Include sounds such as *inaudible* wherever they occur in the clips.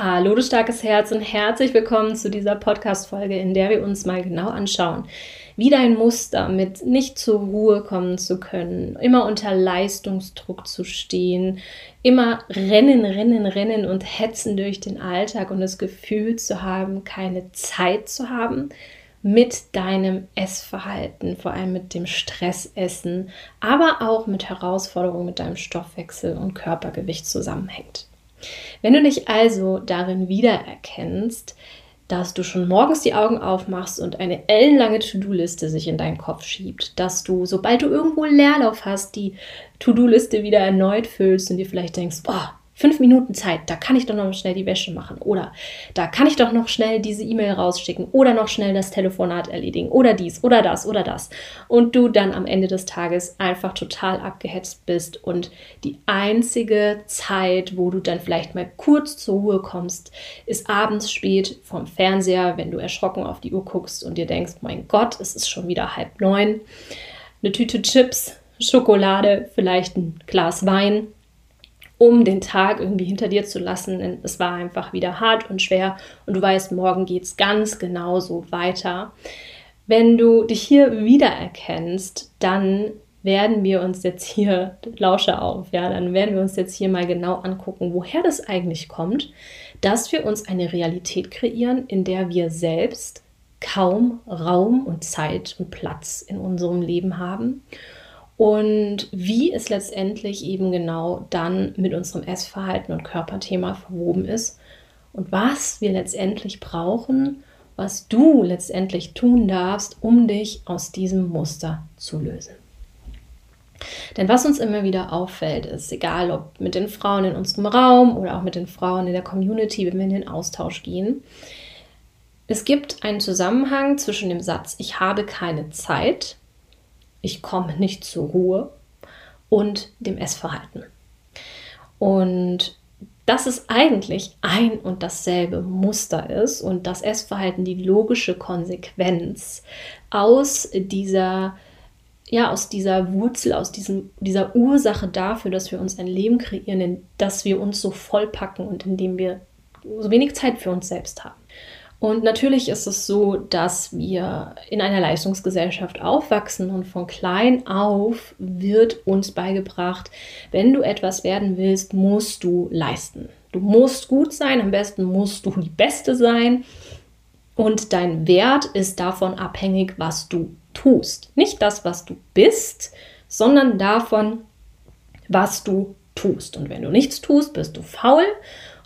Hallo, du starkes Herz und herzlich willkommen zu dieser Podcast-Folge, in der wir uns mal genau anschauen, wie dein Muster mit nicht zur Ruhe kommen zu können, immer unter Leistungsdruck zu stehen, immer rennen, rennen, rennen und hetzen durch den Alltag und das Gefühl zu haben, keine Zeit zu haben, mit deinem Essverhalten, vor allem mit dem Stressessen, aber auch mit Herausforderungen mit deinem Stoffwechsel und Körpergewicht zusammenhängt. Wenn du dich also darin wiedererkennst, dass du schon morgens die Augen aufmachst und eine ellenlange To-Do-Liste sich in deinen Kopf schiebt, dass du, sobald du irgendwo Leerlauf hast, die To-Do-Liste wieder erneut füllst und dir vielleicht denkst, boah, fünf Minuten Zeit, da kann ich doch noch schnell die Wäsche machen oder da kann ich doch noch schnell diese E-Mail rausschicken oder noch schnell das Telefonat erledigen oder dies oder das oder das. Und du dann am Ende des Tages einfach total abgehetzt bist und die einzige Zeit, wo du dann vielleicht mal kurz zur Ruhe kommst, ist abends spät vom Fernseher, wenn du erschrocken auf die Uhr guckst und dir denkst, mein Gott, es ist schon wieder halb neun, eine Tüte Chips, Schokolade, vielleicht ein Glas Wein um den Tag irgendwie hinter dir zu lassen. Denn es war einfach wieder hart und schwer und du weißt, morgen geht es ganz genauso weiter. Wenn du dich hier wiedererkennst, dann werden wir uns jetzt hier, *laughs* lausche auf, ja, dann werden wir uns jetzt hier mal genau angucken, woher das eigentlich kommt, dass wir uns eine Realität kreieren, in der wir selbst kaum Raum und Zeit und Platz in unserem Leben haben und wie es letztendlich eben genau dann mit unserem Essverhalten und Körperthema verwoben ist und was wir letztendlich brauchen, was du letztendlich tun darfst, um dich aus diesem Muster zu lösen. Denn was uns immer wieder auffällt, ist, egal ob mit den Frauen in unserem Raum oder auch mit den Frauen in der Community, wenn wir in den Austausch gehen, es gibt einen Zusammenhang zwischen dem Satz, ich habe keine Zeit ich komme nicht zur Ruhe und dem Essverhalten. Und dass es eigentlich ein und dasselbe Muster ist und das Essverhalten die logische Konsequenz aus dieser ja, aus dieser Wurzel, aus diesem, dieser Ursache dafür, dass wir uns ein Leben kreieren, in das wir uns so vollpacken und in dem wir so wenig Zeit für uns selbst haben. Und natürlich ist es so, dass wir in einer Leistungsgesellschaft aufwachsen und von klein auf wird uns beigebracht, wenn du etwas werden willst, musst du leisten. Du musst gut sein, am besten musst du die Beste sein und dein Wert ist davon abhängig, was du tust. Nicht das, was du bist, sondern davon, was du tust. Und wenn du nichts tust, bist du faul.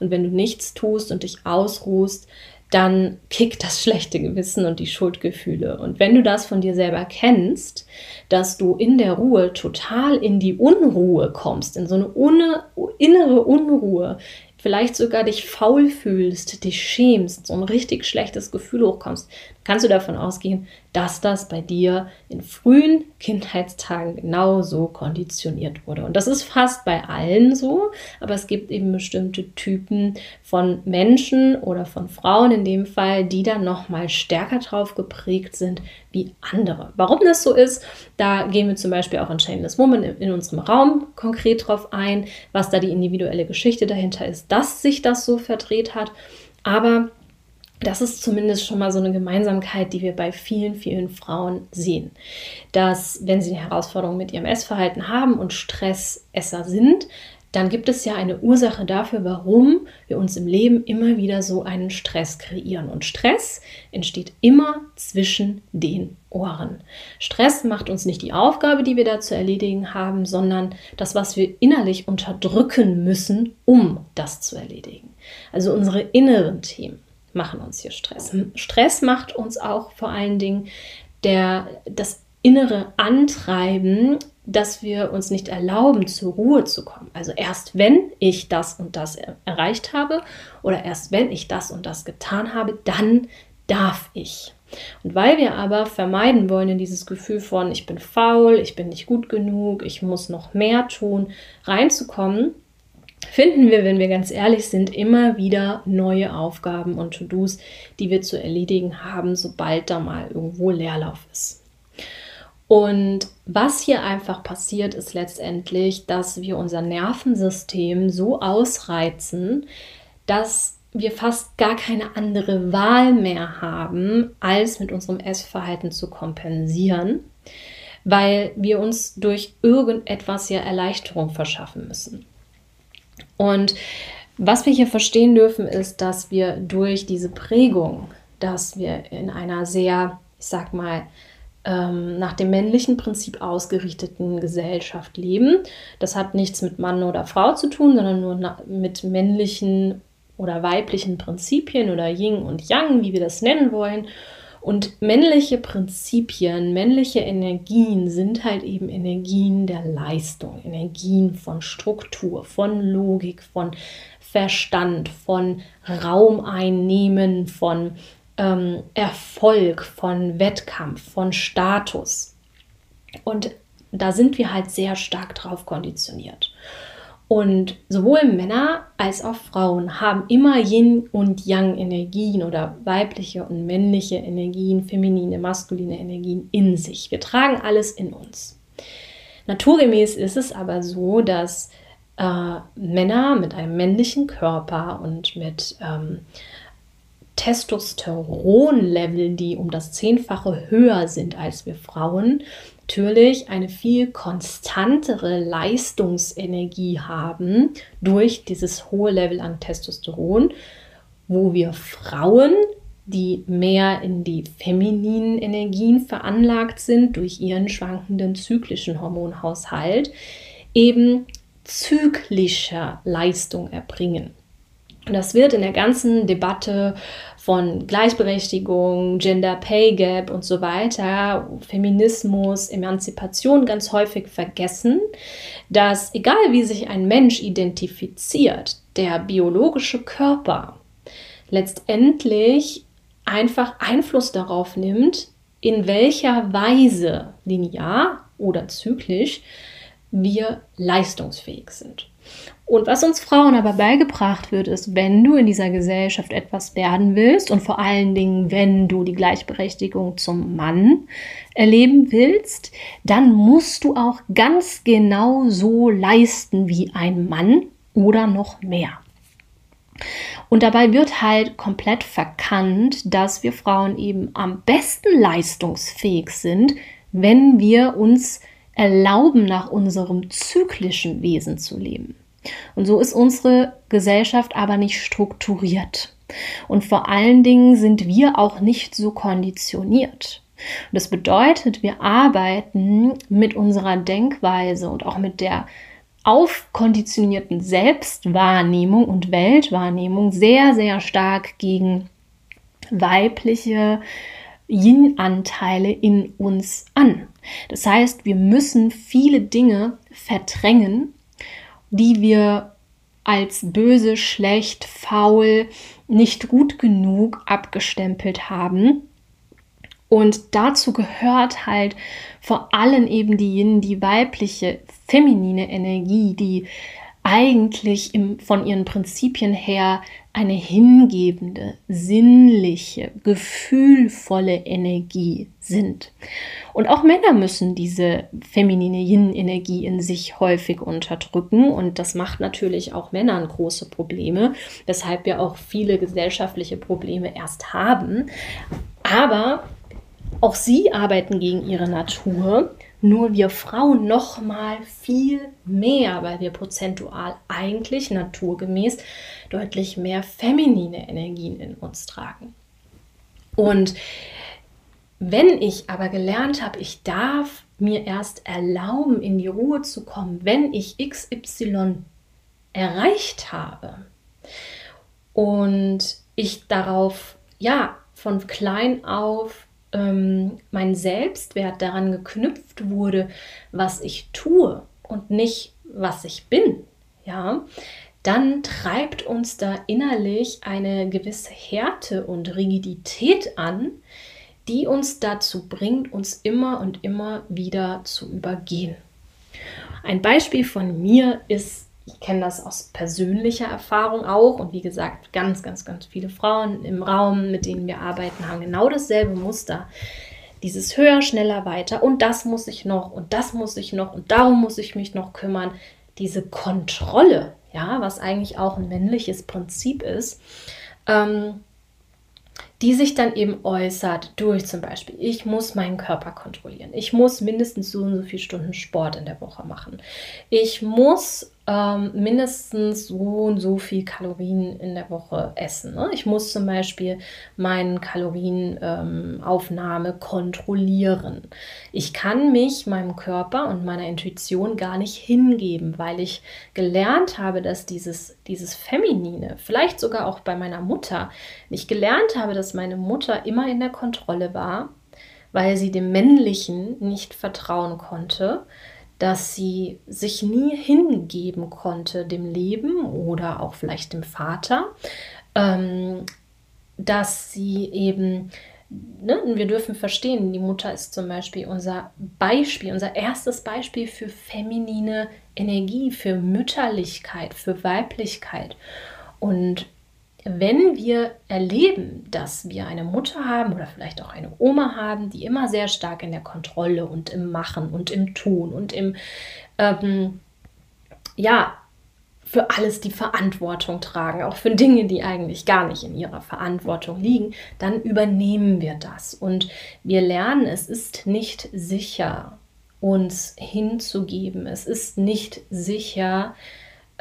Und wenn du nichts tust und dich ausruhst, dann kickt das schlechte Gewissen und die Schuldgefühle. Und wenn du das von dir selber kennst, dass du in der Ruhe total in die Unruhe kommst, in so eine innere Unruhe, vielleicht sogar dich faul fühlst, dich schämst, so ein richtig schlechtes Gefühl hochkommst, kannst du davon ausgehen, dass das bei dir in frühen Kindheitstagen genauso konditioniert wurde. Und das ist fast bei allen so, aber es gibt eben bestimmte Typen von Menschen oder von Frauen in dem Fall, die dann noch mal stärker drauf geprägt sind wie andere. Warum das so ist, da gehen wir zum Beispiel auch in Shameless Woman in unserem Raum konkret drauf ein, was da die individuelle Geschichte dahinter ist, dass sich das so verdreht hat. Aber das ist zumindest schon mal so eine Gemeinsamkeit, die wir bei vielen, vielen Frauen sehen. Dass, wenn sie eine Herausforderung mit ihrem Essverhalten haben und Stressesser sind, dann gibt es ja eine Ursache dafür, warum wir uns im Leben immer wieder so einen Stress kreieren. Und Stress entsteht immer zwischen den Ohren. Stress macht uns nicht die Aufgabe, die wir da zu erledigen haben, sondern das, was wir innerlich unterdrücken müssen, um das zu erledigen. Also unsere inneren Themen machen uns hier Stress. Stress macht uns auch vor allen Dingen der, das innere Antreiben, dass wir uns nicht erlauben, zur Ruhe zu kommen. Also erst wenn ich das und das erreicht habe oder erst wenn ich das und das getan habe, dann darf ich. Und weil wir aber vermeiden wollen, in dieses Gefühl von ich bin faul, ich bin nicht gut genug, ich muss noch mehr tun, reinzukommen, finden wir, wenn wir ganz ehrlich sind, immer wieder neue Aufgaben und To-Dos, die wir zu erledigen haben, sobald da mal irgendwo Leerlauf ist. Und was hier einfach passiert, ist letztendlich, dass wir unser Nervensystem so ausreizen, dass wir fast gar keine andere Wahl mehr haben, als mit unserem Essverhalten zu kompensieren, weil wir uns durch irgendetwas ja Erleichterung verschaffen müssen. Und was wir hier verstehen dürfen, ist, dass wir durch diese Prägung, dass wir in einer sehr, ich sag mal, ähm, nach dem männlichen Prinzip ausgerichteten Gesellschaft leben. Das hat nichts mit Mann oder Frau zu tun, sondern nur mit männlichen oder weiblichen Prinzipien oder Yin und Yang, wie wir das nennen wollen. Und männliche Prinzipien, männliche Energien sind halt eben Energien der Leistung, Energien von Struktur, von Logik, von Verstand, von Raum einnehmen, von ähm, Erfolg, von Wettkampf, von Status. Und da sind wir halt sehr stark drauf konditioniert. Und sowohl Männer als auch Frauen haben immer Yin und Yang Energien oder weibliche und männliche Energien, feminine, maskuline Energien in sich. Wir tragen alles in uns. Naturgemäß ist es aber so, dass äh, Männer mit einem männlichen Körper und mit ähm, Testosteronlevel, die um das Zehnfache höher sind als wir Frauen, natürlich eine viel konstantere Leistungsenergie haben durch dieses hohe Level an Testosteron, wo wir Frauen, die mehr in die femininen Energien veranlagt sind durch ihren schwankenden zyklischen Hormonhaushalt, eben zyklischer Leistung erbringen. Das wird in der ganzen Debatte von Gleichberechtigung, Gender Pay Gap und so weiter, Feminismus, Emanzipation ganz häufig vergessen, dass egal wie sich ein Mensch identifiziert, der biologische Körper letztendlich einfach Einfluss darauf nimmt, in welcher Weise linear oder zyklisch wir leistungsfähig sind. Und was uns Frauen aber beigebracht wird, ist, wenn du in dieser Gesellschaft etwas werden willst und vor allen Dingen, wenn du die Gleichberechtigung zum Mann erleben willst, dann musst du auch ganz genau so leisten wie ein Mann oder noch mehr. Und dabei wird halt komplett verkannt, dass wir Frauen eben am besten leistungsfähig sind, wenn wir uns erlauben, nach unserem zyklischen Wesen zu leben. Und so ist unsere Gesellschaft aber nicht strukturiert. Und vor allen Dingen sind wir auch nicht so konditioniert. Und das bedeutet, wir arbeiten mit unserer Denkweise und auch mit der aufkonditionierten Selbstwahrnehmung und Weltwahrnehmung sehr, sehr stark gegen weibliche Yin-Anteile in uns an. Das heißt, wir müssen viele Dinge verdrängen, die wir als böse, schlecht, faul, nicht gut genug abgestempelt haben. Und dazu gehört halt vor allem eben die, die weibliche, feminine Energie, die eigentlich im, von ihren Prinzipien her eine hingebende, sinnliche, gefühlvolle Energie sind. Und auch Männer müssen diese feminine Yin-Energie in sich häufig unterdrücken und das macht natürlich auch Männern große Probleme, weshalb wir auch viele gesellschaftliche Probleme erst haben. Aber auch sie arbeiten gegen ihre Natur nur wir Frauen noch mal viel mehr, weil wir prozentual eigentlich naturgemäß deutlich mehr feminine Energien in uns tragen. Und wenn ich aber gelernt habe, ich darf mir erst erlauben, in die Ruhe zu kommen, wenn ich XY erreicht habe und ich darauf ja von klein auf ähm, mein Selbstwert daran geknüpft wurde, was ich tue und nicht, was ich bin, ja, dann treibt uns da innerlich eine gewisse Härte und Rigidität an, die uns dazu bringt, uns immer und immer wieder zu übergehen. Ein Beispiel von mir ist ich kenne das aus persönlicher Erfahrung auch. Und wie gesagt, ganz, ganz, ganz viele Frauen im Raum, mit denen wir arbeiten, haben genau dasselbe Muster. Dieses höher, schneller, weiter. Und das muss ich noch. Und das muss ich noch. Und darum muss ich mich noch kümmern. Diese Kontrolle, ja, was eigentlich auch ein männliches Prinzip ist, Ähm, die sich dann eben äußert durch zum Beispiel, ich muss meinen Körper kontrollieren, ich muss mindestens so und so viele Stunden Sport in der Woche machen, ich muss ähm, mindestens so und so viel Kalorien in der Woche essen. Ne? Ich muss zum Beispiel meine Kalorienaufnahme ähm, kontrollieren. Ich kann mich meinem Körper und meiner Intuition gar nicht hingeben, weil ich gelernt habe, dass dieses, dieses Feminine, vielleicht sogar auch bei meiner Mutter, ich gelernt habe, dass meine Mutter immer in der Kontrolle war, weil sie dem Männlichen nicht vertrauen konnte dass sie sich nie hingeben konnte dem Leben oder auch vielleicht dem Vater, ähm, dass sie eben, ne, wir dürfen verstehen, die Mutter ist zum Beispiel unser Beispiel, unser erstes Beispiel für feminine Energie, für Mütterlichkeit, für Weiblichkeit. Und wenn wir erleben, dass wir eine Mutter haben oder vielleicht auch eine Oma haben, die immer sehr stark in der Kontrolle und im Machen und im Tun und im, ähm, ja, für alles die Verantwortung tragen, auch für Dinge, die eigentlich gar nicht in ihrer Verantwortung liegen, dann übernehmen wir das. Und wir lernen, es ist nicht sicher, uns hinzugeben. Es ist nicht sicher,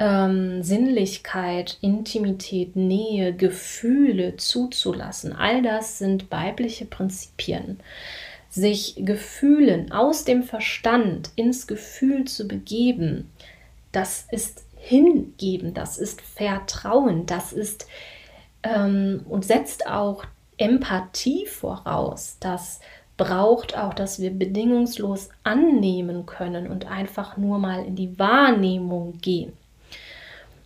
ähm, Sinnlichkeit, Intimität, Nähe, Gefühle zuzulassen. All das sind weibliche Prinzipien. Sich Gefühlen aus dem Verstand ins Gefühl zu begeben, das ist hingeben, das ist Vertrauen, das ist ähm, und setzt auch Empathie voraus. Das braucht auch, dass wir bedingungslos annehmen können und einfach nur mal in die Wahrnehmung gehen.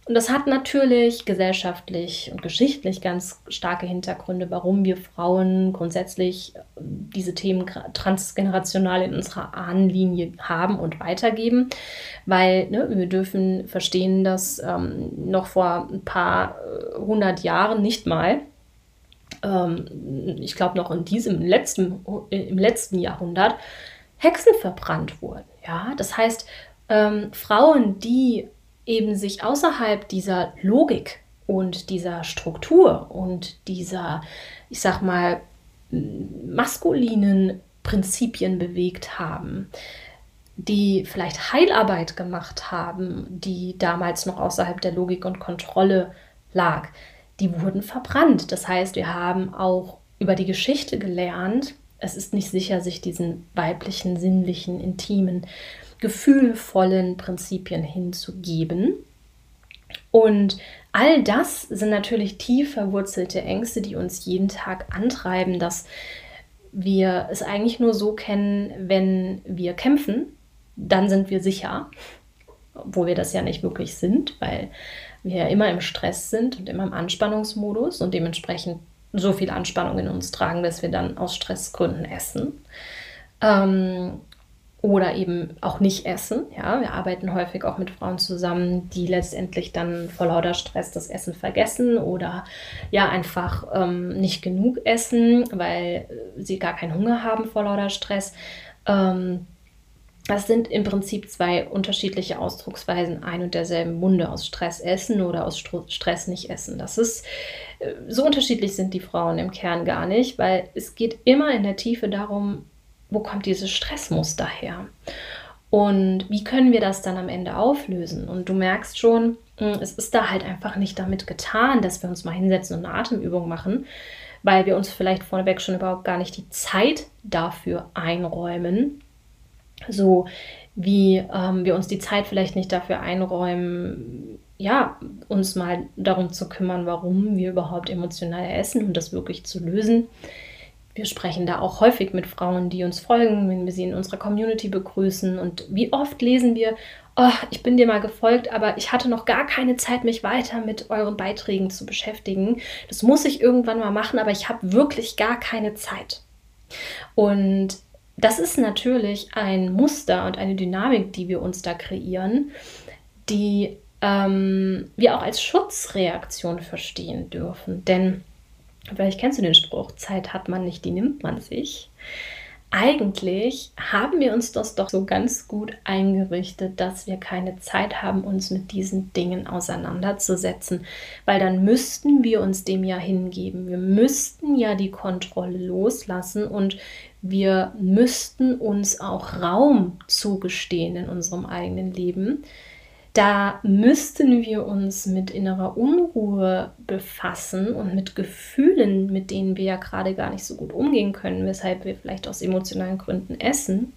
Und das hat natürlich gesellschaftlich und geschichtlich ganz starke Hintergründe, warum wir Frauen grundsätzlich äh, diese Themen transgenerational in unserer Ahnenlinie haben und weitergeben. Weil ne, wir dürfen verstehen, dass ähm, noch vor ein paar äh, hundert Jahren nicht mal, ähm, ich glaube noch in diesem letzten, im letzten Jahrhundert, Hexen verbrannt wurden. Ja, das heißt, ähm, Frauen, die eben sich außerhalb dieser Logik und dieser Struktur und dieser, ich sag mal, maskulinen Prinzipien bewegt haben, die vielleicht Heilarbeit gemacht haben, die damals noch außerhalb der Logik und Kontrolle lag, die wurden verbrannt. Das heißt, wir haben auch über die Geschichte gelernt, es ist nicht sicher, sich diesen weiblichen, sinnlichen, intimen gefühlvollen Prinzipien hinzugeben. Und all das sind natürlich tief verwurzelte Ängste, die uns jeden Tag antreiben, dass wir es eigentlich nur so kennen, wenn wir kämpfen, dann sind wir sicher, obwohl wir das ja nicht wirklich sind, weil wir ja immer im Stress sind und immer im Anspannungsmodus und dementsprechend so viel Anspannung in uns tragen, dass wir dann aus Stressgründen essen. Ähm, oder eben auch nicht essen. Ja, wir arbeiten häufig auch mit Frauen zusammen, die letztendlich dann vor lauter Stress das Essen vergessen oder ja einfach ähm, nicht genug essen, weil sie gar keinen Hunger haben vor lauter Stress. Ähm, das sind im Prinzip zwei unterschiedliche Ausdrucksweisen ein und derselben Munde aus Stress essen oder aus Stress nicht essen. Das ist äh, so unterschiedlich sind die Frauen im Kern gar nicht, weil es geht immer in der Tiefe darum, wo kommt dieses Stressmuster her? Und wie können wir das dann am Ende auflösen? Und du merkst schon, hm, es ist da halt einfach nicht damit getan, dass wir uns mal hinsetzen und eine Atemübung machen, weil wir uns vielleicht vorneweg schon überhaupt gar nicht die Zeit dafür einräumen. So wie ähm, wir uns die Zeit vielleicht nicht dafür einräumen, ja, uns mal darum zu kümmern, warum wir überhaupt emotional essen und das wirklich zu lösen wir sprechen da auch häufig mit Frauen, die uns folgen, wenn wir sie in unserer Community begrüßen. Und wie oft lesen wir, oh, ich bin dir mal gefolgt, aber ich hatte noch gar keine Zeit, mich weiter mit euren Beiträgen zu beschäftigen. Das muss ich irgendwann mal machen, aber ich habe wirklich gar keine Zeit. Und das ist natürlich ein Muster und eine Dynamik, die wir uns da kreieren, die ähm, wir auch als Schutzreaktion verstehen dürfen. Denn Vielleicht kennst du den Spruch, Zeit hat man nicht, die nimmt man sich. eigentlich haben wir uns das doch so ganz gut eingerichtet, dass wir keine Zeit haben, uns mit diesen Dingen auseinanderzusetzen, weil dann müssten wir uns dem ja hingeben. Wir müssten ja die Kontrolle loslassen und wir müssten uns auch Raum zugestehen in unserem eigenen Leben da müssten wir uns mit innerer Unruhe befassen und mit Gefühlen, mit denen wir ja gerade gar nicht so gut umgehen können, weshalb wir vielleicht aus emotionalen Gründen essen.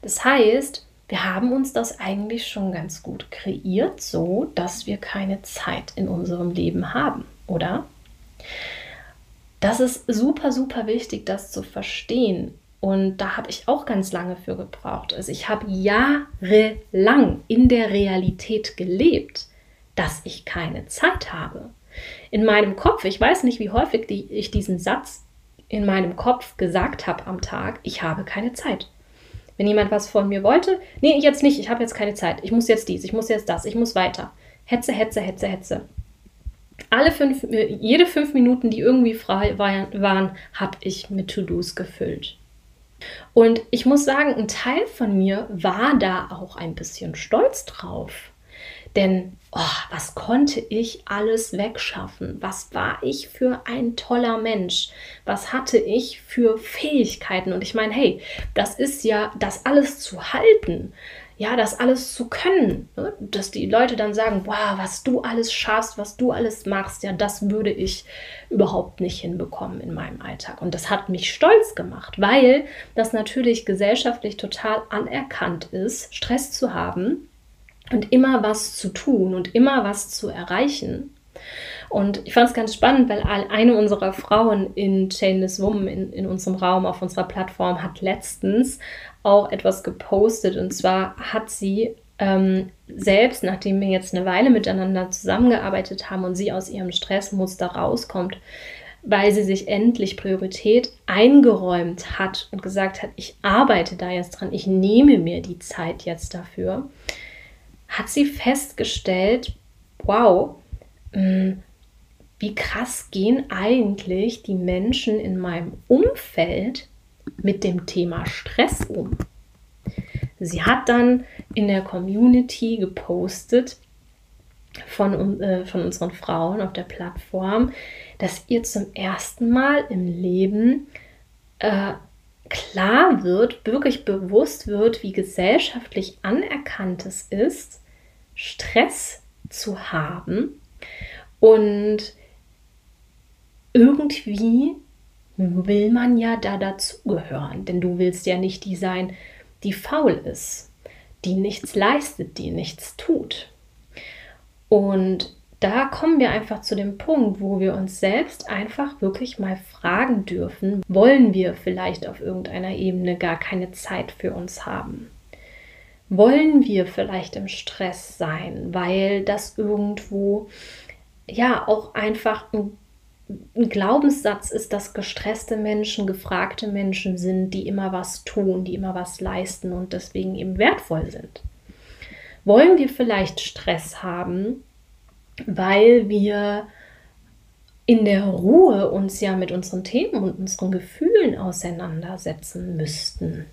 Das heißt, wir haben uns das eigentlich schon ganz gut kreiert, so dass wir keine Zeit in unserem Leben haben, oder? Das ist super, super wichtig, das zu verstehen. Und da habe ich auch ganz lange für gebraucht. Also ich habe jahrelang in der Realität gelebt, dass ich keine Zeit habe. In meinem Kopf, ich weiß nicht, wie häufig die, ich diesen Satz in meinem Kopf gesagt habe am Tag, ich habe keine Zeit. Wenn jemand was von mir wollte, nee, jetzt nicht, ich habe jetzt keine Zeit, ich muss jetzt dies, ich muss jetzt das, ich muss weiter. Hetze, Hetze, Hetze, Hetze. Alle fünf, jede fünf Minuten, die irgendwie frei waren, habe ich mit To-Dos gefüllt. Und ich muss sagen, ein Teil von mir war da auch ein bisschen stolz drauf. Denn oh, was konnte ich alles wegschaffen? Was war ich für ein toller Mensch? Was hatte ich für Fähigkeiten? Und ich meine, hey, das ist ja das alles zu halten ja, das alles zu können. Ne? Dass die Leute dann sagen, wow, was du alles schaffst, was du alles machst, ja, das würde ich überhaupt nicht hinbekommen in meinem Alltag. Und das hat mich stolz gemacht, weil das natürlich gesellschaftlich total anerkannt ist, Stress zu haben und immer was zu tun und immer was zu erreichen. Und ich fand es ganz spannend, weil eine unserer Frauen in Chainless Woman in, in unserem Raum auf unserer Plattform hat letztens auch etwas gepostet. Und zwar hat sie ähm, selbst, nachdem wir jetzt eine Weile miteinander zusammengearbeitet haben und sie aus ihrem Stressmuster rauskommt, weil sie sich endlich Priorität eingeräumt hat und gesagt hat, ich arbeite da jetzt dran, ich nehme mir die Zeit jetzt dafür, hat sie festgestellt, wow, mm, wie krass gehen eigentlich die Menschen in meinem Umfeld mit dem Thema Stress um? Sie hat dann in der Community gepostet von, äh, von unseren Frauen auf der Plattform, dass ihr zum ersten Mal im Leben äh, klar wird, wirklich bewusst wird, wie gesellschaftlich anerkannt es ist, Stress zu haben und irgendwie will man ja da dazugehören, denn du willst ja nicht die sein, die faul ist, die nichts leistet, die nichts tut. Und da kommen wir einfach zu dem Punkt, wo wir uns selbst einfach wirklich mal fragen dürfen, wollen wir vielleicht auf irgendeiner Ebene gar keine Zeit für uns haben? Wollen wir vielleicht im Stress sein, weil das irgendwo ja auch einfach ein ein Glaubenssatz ist, dass gestresste Menschen gefragte Menschen sind, die immer was tun, die immer was leisten und deswegen eben wertvoll sind. Wollen wir vielleicht Stress haben, weil wir in der Ruhe uns ja mit unseren Themen und unseren Gefühlen auseinandersetzen müssten?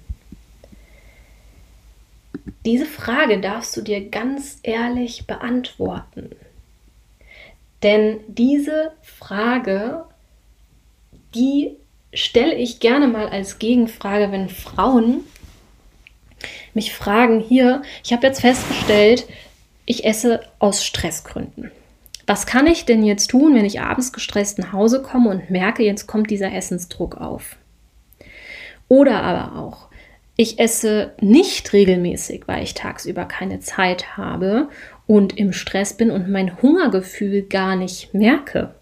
Diese Frage darfst du dir ganz ehrlich beantworten. Denn diese Frage, die stelle ich gerne mal als Gegenfrage, wenn Frauen mich fragen, hier, ich habe jetzt festgestellt, ich esse aus Stressgründen. Was kann ich denn jetzt tun, wenn ich abends gestresst nach Hause komme und merke, jetzt kommt dieser Essensdruck auf? Oder aber auch, ich esse nicht regelmäßig, weil ich tagsüber keine Zeit habe und im Stress bin und mein Hungergefühl gar nicht merke.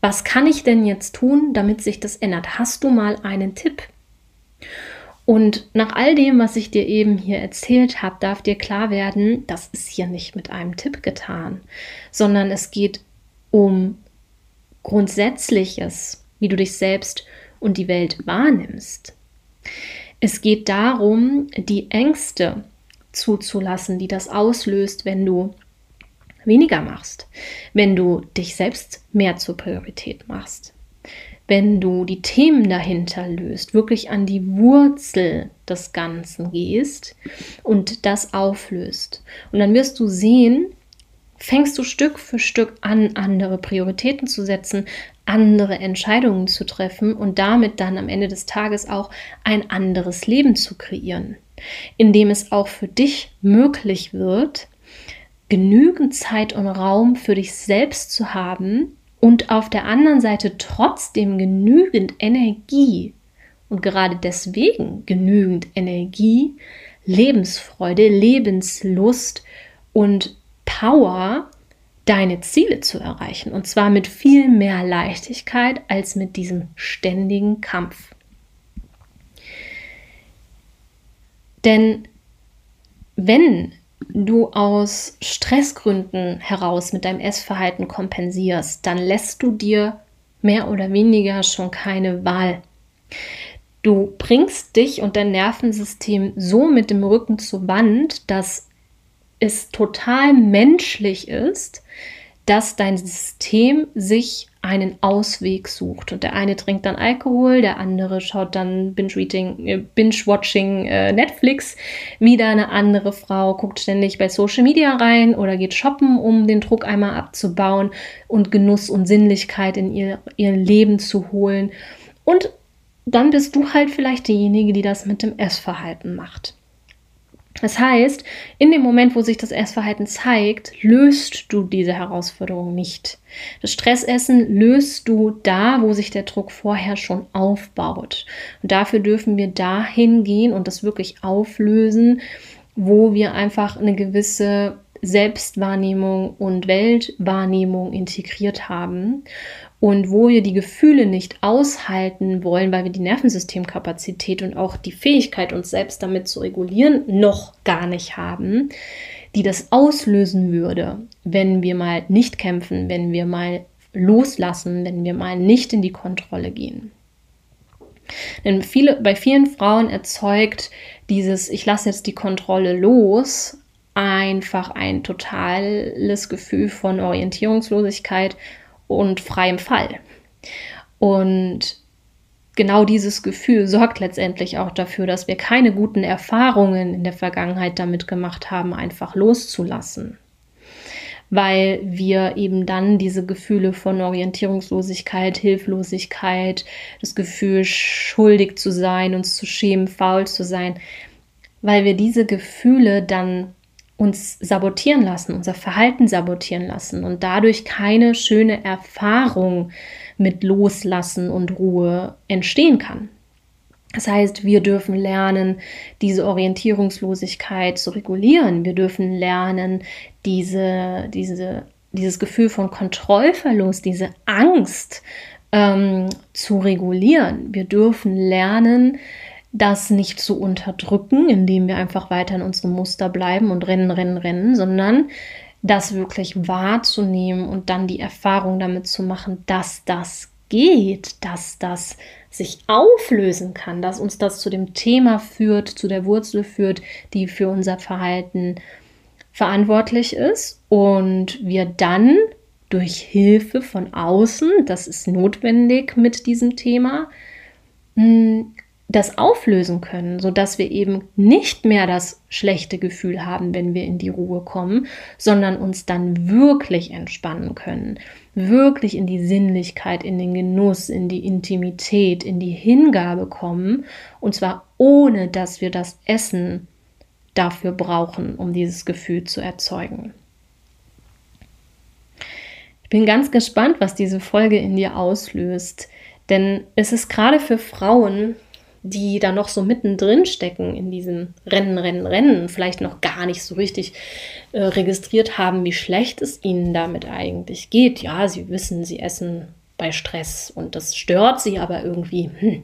Was kann ich denn jetzt tun, damit sich das ändert? Hast du mal einen Tipp? Und nach all dem, was ich dir eben hier erzählt habe, darf dir klar werden, das ist hier nicht mit einem Tipp getan, sondern es geht um Grundsätzliches, wie du dich selbst und die Welt wahrnimmst. Es geht darum, die Ängste, zuzulassen, die das auslöst, wenn du weniger machst, wenn du dich selbst mehr zur Priorität machst. wenn du die Themen dahinter löst, wirklich an die Wurzel des Ganzen gehst und das auflöst. Und dann wirst du sehen, fängst du Stück für Stück an, andere Prioritäten zu setzen, andere Entscheidungen zu treffen und damit dann am Ende des Tages auch ein anderes Leben zu kreieren, indem es auch für dich möglich wird, genügend Zeit und Raum für dich selbst zu haben, und auf der anderen Seite trotzdem genügend Energie und gerade deswegen genügend Energie, Lebensfreude, Lebenslust und Power, deine Ziele zu erreichen. Und zwar mit viel mehr Leichtigkeit als mit diesem ständigen Kampf. Denn wenn du aus Stressgründen heraus mit deinem Essverhalten kompensierst, dann lässt du dir mehr oder weniger schon keine Wahl. Du bringst dich und dein Nervensystem so mit dem Rücken zur Wand, dass es total menschlich ist, dass dein System sich einen Ausweg sucht. Und der eine trinkt dann Alkohol, der andere schaut dann Binge-Watching äh, Binge äh, Netflix. Wieder eine andere Frau guckt ständig bei Social Media rein oder geht shoppen, um den Druck einmal abzubauen und Genuss und Sinnlichkeit in ihr, ihr Leben zu holen. Und dann bist du halt vielleicht diejenige, die das mit dem Essverhalten macht. Das heißt, in dem Moment, wo sich das Essverhalten zeigt, löst du diese Herausforderung nicht. Das Stressessen löst du da, wo sich der Druck vorher schon aufbaut. Und dafür dürfen wir dahin gehen und das wirklich auflösen, wo wir einfach eine gewisse Selbstwahrnehmung und Weltwahrnehmung integriert haben und wo wir die Gefühle nicht aushalten wollen, weil wir die Nervensystemkapazität und auch die Fähigkeit, uns selbst damit zu regulieren, noch gar nicht haben, die das auslösen würde, wenn wir mal nicht kämpfen, wenn wir mal loslassen, wenn wir mal nicht in die Kontrolle gehen. Denn viele, bei vielen Frauen erzeugt dieses Ich lasse jetzt die Kontrolle los einfach ein totales Gefühl von Orientierungslosigkeit und freiem Fall. Und genau dieses Gefühl sorgt letztendlich auch dafür, dass wir keine guten Erfahrungen in der Vergangenheit damit gemacht haben, einfach loszulassen. Weil wir eben dann diese Gefühle von Orientierungslosigkeit, Hilflosigkeit, das Gefühl, schuldig zu sein, uns zu schämen, faul zu sein, weil wir diese Gefühle dann uns sabotieren lassen, unser Verhalten sabotieren lassen und dadurch keine schöne Erfahrung mit Loslassen und Ruhe entstehen kann. Das heißt, wir dürfen lernen, diese Orientierungslosigkeit zu regulieren. Wir dürfen lernen, diese, diese, dieses Gefühl von Kontrollverlust, diese Angst ähm, zu regulieren. Wir dürfen lernen, das nicht zu unterdrücken, indem wir einfach weiter in unserem Muster bleiben und rennen, rennen, rennen, sondern das wirklich wahrzunehmen und dann die Erfahrung damit zu machen, dass das geht, dass das sich auflösen kann, dass uns das zu dem Thema führt, zu der Wurzel führt, die für unser Verhalten verantwortlich ist und wir dann durch Hilfe von außen, das ist notwendig mit diesem Thema, hm, das auflösen können, sodass wir eben nicht mehr das schlechte Gefühl haben, wenn wir in die Ruhe kommen, sondern uns dann wirklich entspannen können, wirklich in die Sinnlichkeit, in den Genuss, in die Intimität, in die Hingabe kommen, und zwar ohne dass wir das Essen dafür brauchen, um dieses Gefühl zu erzeugen. Ich bin ganz gespannt, was diese Folge in dir auslöst, denn es ist gerade für Frauen die da noch so mittendrin stecken in diesem Rennen, Rennen, Rennen, vielleicht noch gar nicht so richtig äh, registriert haben, wie schlecht es ihnen damit eigentlich geht. Ja, sie wissen, sie essen bei Stress und das stört sie, aber irgendwie hm,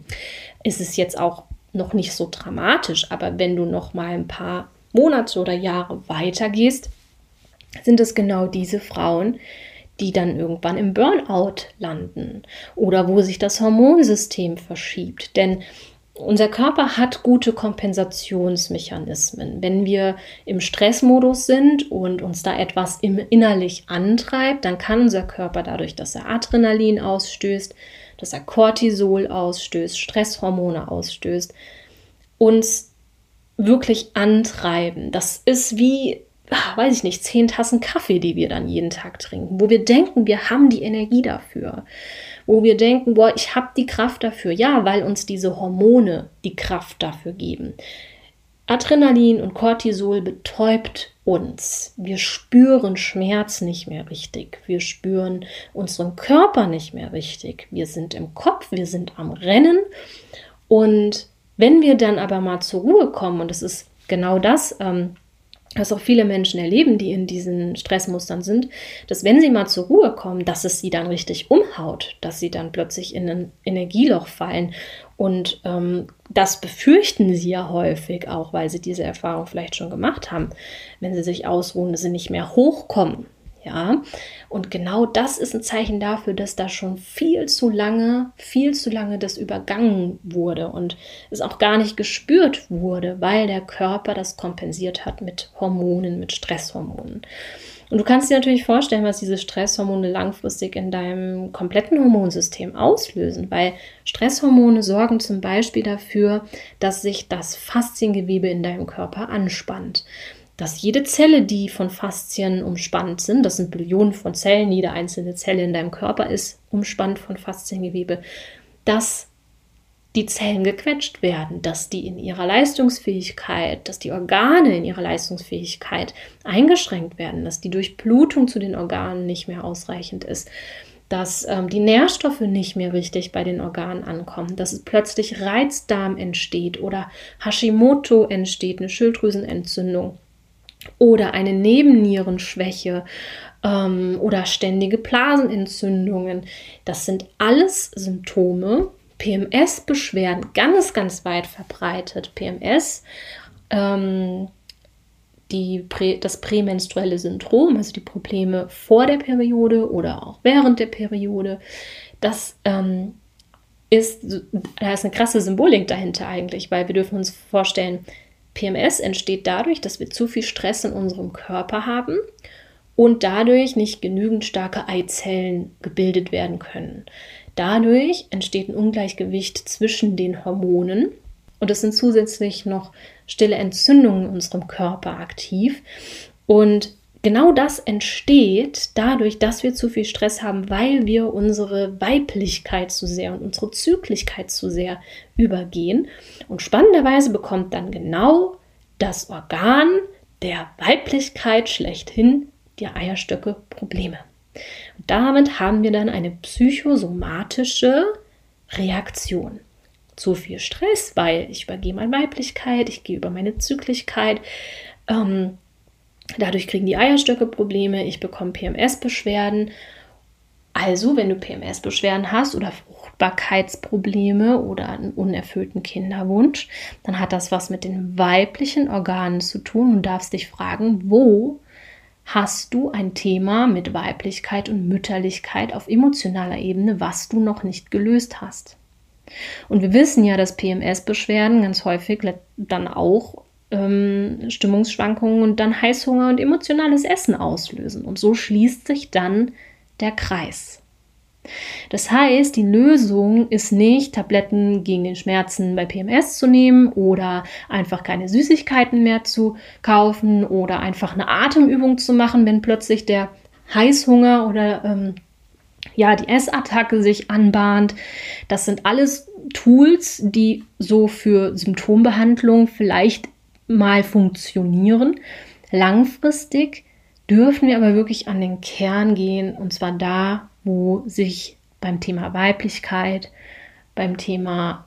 ist es jetzt auch noch nicht so dramatisch. Aber wenn du noch mal ein paar Monate oder Jahre weiter gehst, sind es genau diese Frauen, die dann irgendwann im Burnout landen oder wo sich das Hormonsystem verschiebt. Denn unser Körper hat gute Kompensationsmechanismen. Wenn wir im Stressmodus sind und uns da etwas innerlich antreibt, dann kann unser Körper dadurch, dass er Adrenalin ausstößt, dass er Cortisol ausstößt, Stresshormone ausstößt, uns wirklich antreiben. Das ist wie, ach, weiß ich nicht, zehn Tassen Kaffee, die wir dann jeden Tag trinken, wo wir denken, wir haben die Energie dafür. Wo wir denken, boah, ich habe die Kraft dafür. Ja, weil uns diese Hormone die Kraft dafür geben. Adrenalin und Cortisol betäubt uns. Wir spüren Schmerz nicht mehr richtig. Wir spüren unseren Körper nicht mehr richtig. Wir sind im Kopf, wir sind am Rennen. Und wenn wir dann aber mal zur Ruhe kommen, und das ist genau das, ähm, was auch viele Menschen erleben, die in diesen Stressmustern sind, dass wenn sie mal zur Ruhe kommen, dass es sie dann richtig umhaut, dass sie dann plötzlich in ein Energieloch fallen. Und ähm, das befürchten sie ja häufig auch, weil sie diese Erfahrung vielleicht schon gemacht haben. Wenn sie sich ausruhen, dass sie nicht mehr hochkommen, ja, und genau das ist ein Zeichen dafür, dass da schon viel zu lange, viel zu lange das übergangen wurde und es auch gar nicht gespürt wurde, weil der Körper das kompensiert hat mit Hormonen, mit Stresshormonen. Und du kannst dir natürlich vorstellen, was diese Stresshormone langfristig in deinem kompletten Hormonsystem auslösen, weil Stresshormone sorgen zum Beispiel dafür, dass sich das Fasziengewebe in deinem Körper anspannt dass jede Zelle, die von Faszien umspannt sind, das sind Billionen von Zellen, jede einzelne Zelle in deinem Körper ist umspannt von Fasziengewebe, dass die Zellen gequetscht werden, dass die in ihrer Leistungsfähigkeit, dass die Organe in ihrer Leistungsfähigkeit eingeschränkt werden, dass die Durchblutung zu den Organen nicht mehr ausreichend ist, dass ähm, die Nährstoffe nicht mehr richtig bei den Organen ankommen, dass es plötzlich Reizdarm entsteht oder Hashimoto entsteht, eine Schilddrüsenentzündung oder eine Nebennierenschwäche ähm, oder ständige Blasenentzündungen. Das sind alles Symptome. PMS-Beschwerden, ganz, ganz weit verbreitet. PMS, ähm, die das prämenstruelle Syndrom, also die Probleme vor der Periode oder auch während der Periode, das ähm, ist, da ist eine krasse Symbolik dahinter eigentlich, weil wir dürfen uns vorstellen, PMS entsteht dadurch, dass wir zu viel Stress in unserem Körper haben und dadurch nicht genügend starke Eizellen gebildet werden können. Dadurch entsteht ein Ungleichgewicht zwischen den Hormonen und es sind zusätzlich noch stille Entzündungen in unserem Körper aktiv. Und genau das entsteht dadurch, dass wir zu viel Stress haben, weil wir unsere Weiblichkeit zu sehr und unsere Zyklichkeit zu sehr übergehen. Und spannenderweise bekommt dann genau das Organ der Weiblichkeit schlechthin die Eierstöcke Probleme. Und damit haben wir dann eine psychosomatische Reaktion. Zu viel Stress, weil ich übergehe meine Weiblichkeit, ich gehe über meine Zyklichkeit. Ähm, Dadurch kriegen die Eierstöcke Probleme, ich bekomme PMS-Beschwerden. Also, wenn du PMS-Beschwerden hast oder Fruchtbarkeitsprobleme oder einen unerfüllten Kinderwunsch, dann hat das was mit den weiblichen Organen zu tun und darfst dich fragen, wo hast du ein Thema mit Weiblichkeit und Mütterlichkeit auf emotionaler Ebene, was du noch nicht gelöst hast. Und wir wissen ja, dass PMS-Beschwerden ganz häufig dann auch ähm, Stimmungsschwankungen und dann Heißhunger und emotionales Essen auslösen. Und so schließt sich dann der Kreis. Das heißt, die Lösung ist nicht, Tabletten gegen den Schmerzen bei PMS zu nehmen oder einfach keine Süßigkeiten mehr zu kaufen oder einfach eine Atemübung zu machen, wenn plötzlich der Heißhunger oder ähm, ja, die Essattacke sich anbahnt. Das sind alles Tools, die so für Symptombehandlung vielleicht mal funktionieren. Langfristig dürfen wir aber wirklich an den Kern gehen und zwar da, wo sich beim Thema Weiblichkeit, beim Thema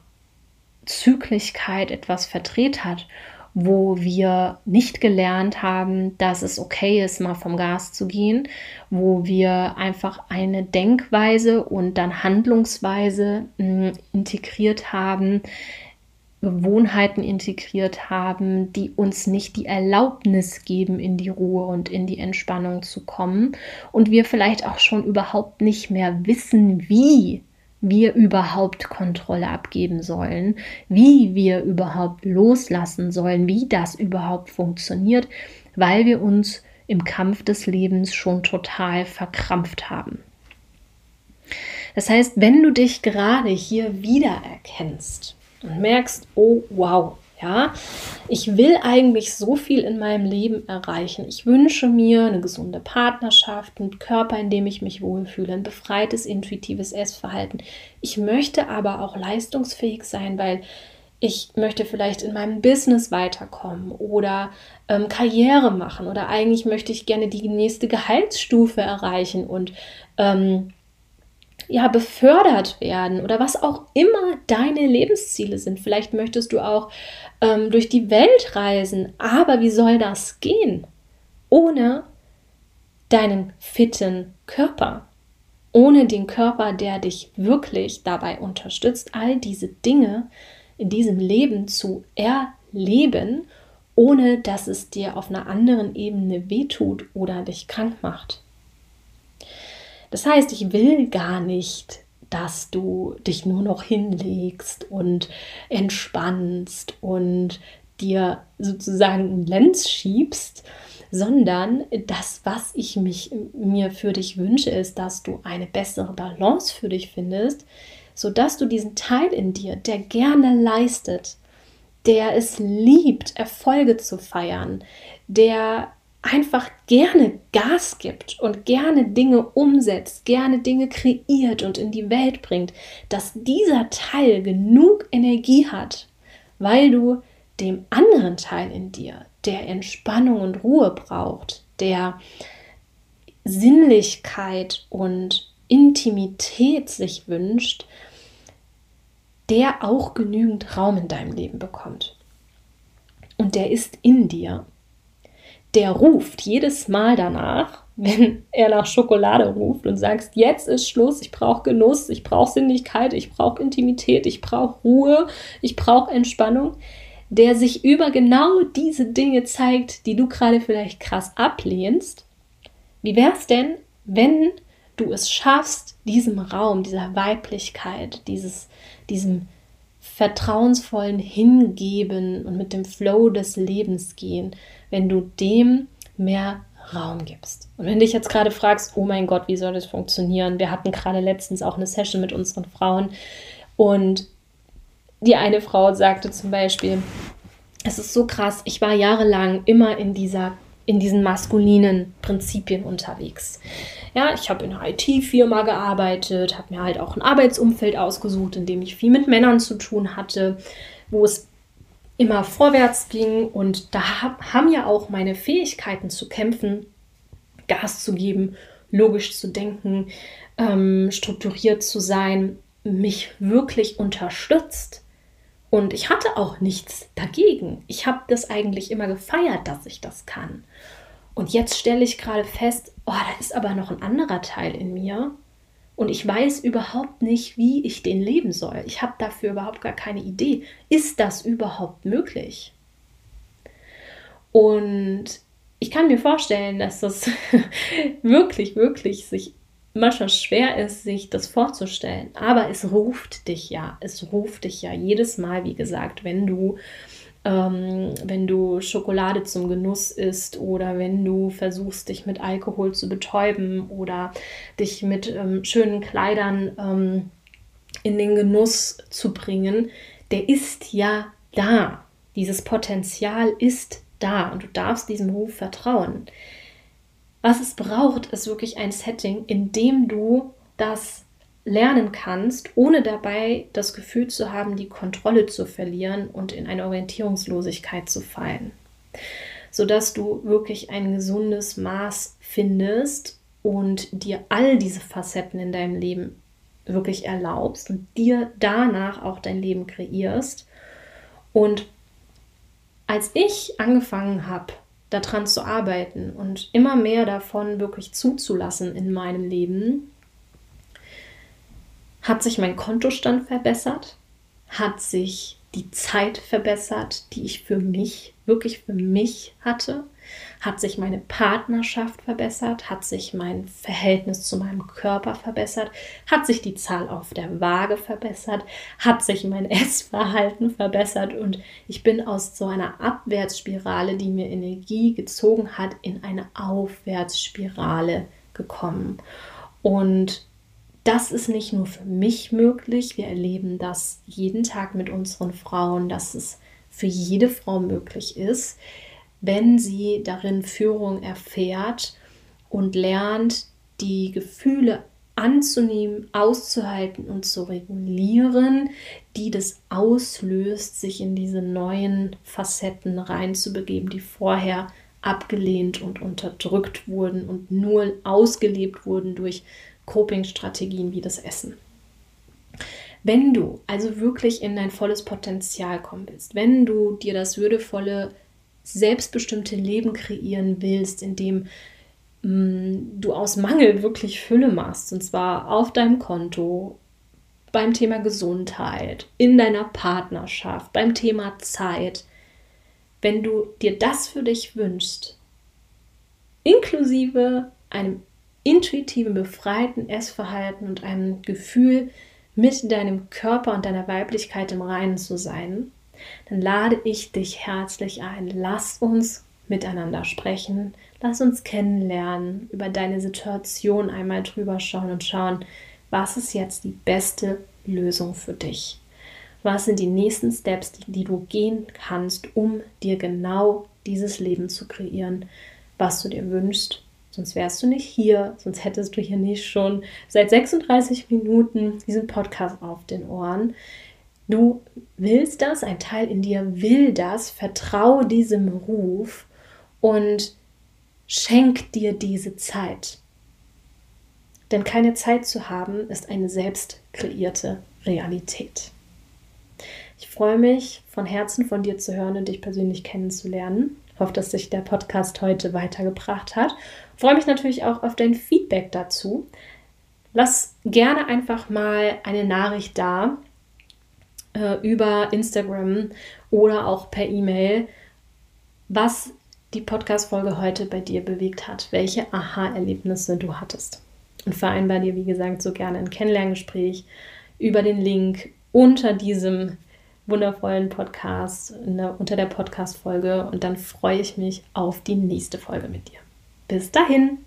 Zyklichkeit etwas verdreht hat, wo wir nicht gelernt haben, dass es okay ist, mal vom Gas zu gehen, wo wir einfach eine Denkweise und dann Handlungsweise mh, hm, integriert haben, Gewohnheiten integriert haben, die uns nicht die Erlaubnis geben, in die Ruhe und in die Entspannung zu kommen und wir vielleicht auch schon überhaupt nicht mehr wissen, wie wir überhaupt Kontrolle abgeben sollen, wie wir überhaupt loslassen sollen, wie das überhaupt funktioniert, weil wir uns im Kampf des Lebens schon total verkrampft haben. Das heißt, wenn du dich gerade hier wiedererkennst und merkst, oh wow, ja, ich will eigentlich so viel in meinem Leben erreichen. Ich wünsche mir eine gesunde Partnerschaft, einen Körper, in dem ich mich wohlfühle, ein befreites, intuitives Essverhalten. Ich möchte aber auch leistungsfähig sein, weil ich möchte vielleicht in meinem Business weiterkommen oder ähm, Karriere machen oder eigentlich möchte ich gerne die nächste Gehaltsstufe erreichen und ähm, ja, befördert werden oder was auch immer deine Lebensziele sind. Vielleicht möchtest du auch ähm, durch die Welt reisen, aber wie soll das gehen ohne deinen fitten Körper? Ohne den Körper, der dich wirklich dabei unterstützt, all diese Dinge in diesem Leben zu erleben, ohne dass es dir auf einer anderen Ebene wehtut oder dich krank macht. Das heißt, ich will gar nicht, dass du dich nur noch hinlegst und entspannst und dir sozusagen einen Lenz schiebst, sondern das, was ich mich, mir für dich wünsche, ist, dass du eine bessere Balance für dich findest, sodass du diesen Teil in dir, der gerne leistet, der es liebt, Erfolge zu feiern, der einfach gerne Gas gibt und gerne Dinge umsetzt, gerne Dinge kreiert und in die Welt bringt, dass dieser Teil genug Energie hat, weil du dem anderen Teil in dir, der Entspannung und Ruhe braucht, der Sinnlichkeit und Intimität sich wünscht, der auch genügend Raum in deinem Leben bekommt. Und der ist in dir. Der ruft jedes Mal danach, *laughs* wenn er nach Schokolade ruft und sagst, jetzt ist Schluss, ich brauche Genuss, ich brauche Sinnlichkeit, ich brauche Intimität, ich brauche Ruhe, ich brauche Entspannung, der sich über genau diese Dinge zeigt, die du gerade vielleicht krass ablehnst. Wie wäre es denn, wenn du es schaffst, diesem Raum, dieser Weiblichkeit, dieses, diesem vertrauensvollen Hingeben und mit dem Flow des Lebens gehen, wenn du dem mehr Raum gibst. Und wenn dich jetzt gerade fragst, oh mein Gott, wie soll das funktionieren? Wir hatten gerade letztens auch eine Session mit unseren Frauen und die eine Frau sagte zum Beispiel, es ist so krass, ich war jahrelang immer in dieser in diesen maskulinen Prinzipien unterwegs. Ja, ich habe in einer IT-Firma gearbeitet, habe mir halt auch ein Arbeitsumfeld ausgesucht, in dem ich viel mit Männern zu tun hatte, wo es immer vorwärts ging und da haben ja auch meine Fähigkeiten zu kämpfen, Gas zu geben, logisch zu denken, ähm, strukturiert zu sein, mich wirklich unterstützt. Und ich hatte auch nichts dagegen. Ich habe das eigentlich immer gefeiert, dass ich das kann. Und jetzt stelle ich gerade fest, oh, da ist aber noch ein anderer Teil in mir. Und ich weiß überhaupt nicht, wie ich den leben soll. Ich habe dafür überhaupt gar keine Idee. Ist das überhaupt möglich? Und ich kann mir vorstellen, dass das *laughs* wirklich, wirklich sich manchmal schwer ist, sich das vorzustellen. Aber es ruft dich ja. Es ruft dich ja jedes Mal, wie gesagt, wenn du ähm, wenn du Schokolade zum Genuss isst oder wenn du versuchst, dich mit Alkohol zu betäuben oder dich mit ähm, schönen Kleidern ähm, in den Genuss zu bringen, der ist ja da. Dieses Potenzial ist da und du darfst diesem Ruf vertrauen. Was es braucht, ist wirklich ein Setting, in dem du das lernen kannst, ohne dabei das Gefühl zu haben, die Kontrolle zu verlieren und in eine Orientierungslosigkeit zu fallen. Sodass du wirklich ein gesundes Maß findest und dir all diese Facetten in deinem Leben wirklich erlaubst und dir danach auch dein Leben kreierst. Und als ich angefangen habe, daran zu arbeiten und immer mehr davon wirklich zuzulassen in meinem Leben, hat sich mein Kontostand verbessert, hat sich die Zeit verbessert, die ich für mich, wirklich für mich hatte, hat sich meine Partnerschaft verbessert, hat sich mein Verhältnis zu meinem Körper verbessert, hat sich die Zahl auf der Waage verbessert, hat sich mein *laughs* Essverhalten verbessert? Und ich bin aus so einer Abwärtsspirale, die mir Energie gezogen hat, in eine Aufwärtsspirale gekommen. Und das ist nicht nur für mich möglich, wir erleben das jeden Tag mit unseren Frauen, dass es für jede Frau möglich ist, wenn sie darin Führung erfährt und lernt, die Gefühle anzunehmen, auszuhalten und zu regulieren, die das auslöst, sich in diese neuen Facetten reinzubegeben, die vorher abgelehnt und unterdrückt wurden und nur ausgelebt wurden durch Coping-Strategien wie das Essen. Wenn du also wirklich in dein volles Potenzial kommen willst, wenn du dir das würdevolle, selbstbestimmte Leben kreieren willst, in dem mm, du aus Mangel wirklich Fülle machst, und zwar auf deinem Konto, beim Thema Gesundheit, in deiner Partnerschaft, beim Thema Zeit, wenn du dir das für dich wünschst, inklusive einem intuitiven, befreiten Essverhalten und einem Gefühl, mit deinem Körper und deiner Weiblichkeit im Reinen zu sein, dann lade ich dich herzlich ein. Lass uns miteinander sprechen. Lass uns kennenlernen, über deine Situation einmal drüber schauen und schauen, was ist jetzt die beste Lösung für dich. Was sind die nächsten Steps, die, die du gehen kannst, um dir genau dieses Leben zu kreieren, was du dir wünschst Sonst wärst du nicht hier, sonst hättest du hier nicht schon seit 36 Minuten diesen Podcast auf den Ohren. Du willst das, ein Teil in dir will das, vertraue diesem Ruf und schenk dir diese Zeit. Denn keine Zeit zu haben, ist eine selbst kreierte Realität. Ich freue mich von Herzen von dir zu hören und dich persönlich kennenzulernen. Hoffe, dass dich der Podcast heute weitergebracht hat. Ich freue mich natürlich auch auf dein Feedback dazu. Lass gerne einfach mal eine Nachricht da äh, über Instagram oder auch per E-Mail, was die Podcast-Folge heute bei dir bewegt hat, welche Aha-Erlebnisse du hattest. Und vereinbar dir, wie gesagt, so gerne ein Kennenlerngespräch über den Link unter diesem wundervollen Podcast, der, unter der Podcast-Folge. Und dann freue ich mich auf die nächste Folge mit dir. Bis dahin!